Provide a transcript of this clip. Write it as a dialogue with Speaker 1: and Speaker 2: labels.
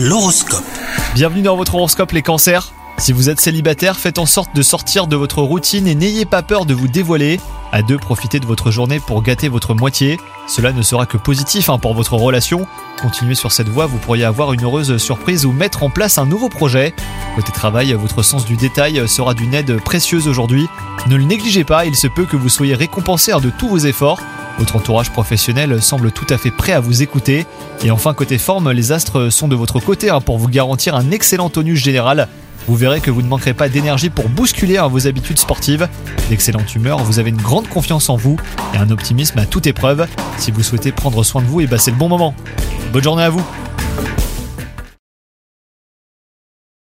Speaker 1: L'horoscope.
Speaker 2: Bienvenue dans votre horoscope les cancers. Si vous êtes célibataire, faites en sorte de sortir de votre routine et n'ayez pas peur de vous dévoiler. À deux, profitez de votre journée pour gâter votre moitié. Cela ne sera que positif hein, pour votre relation. Continuez sur cette voie, vous pourriez avoir une heureuse surprise ou mettre en place un nouveau projet. Côté travail, votre sens du détail sera d'une aide précieuse aujourd'hui. Ne le négligez pas, il se peut que vous soyez récompensé hein, de tous vos efforts. Votre entourage professionnel semble tout à fait prêt à vous écouter. Et enfin, côté forme, les astres sont de votre côté hein, pour vous garantir un excellent tonus général. Vous verrez que vous ne manquerez pas d'énergie pour bousculer hein, vos habitudes sportives. D'excellente humeur, vous avez une grande confiance en vous et un optimisme à toute épreuve. Si vous souhaitez prendre soin de vous, et bah c'est le bon moment. Bonne journée à vous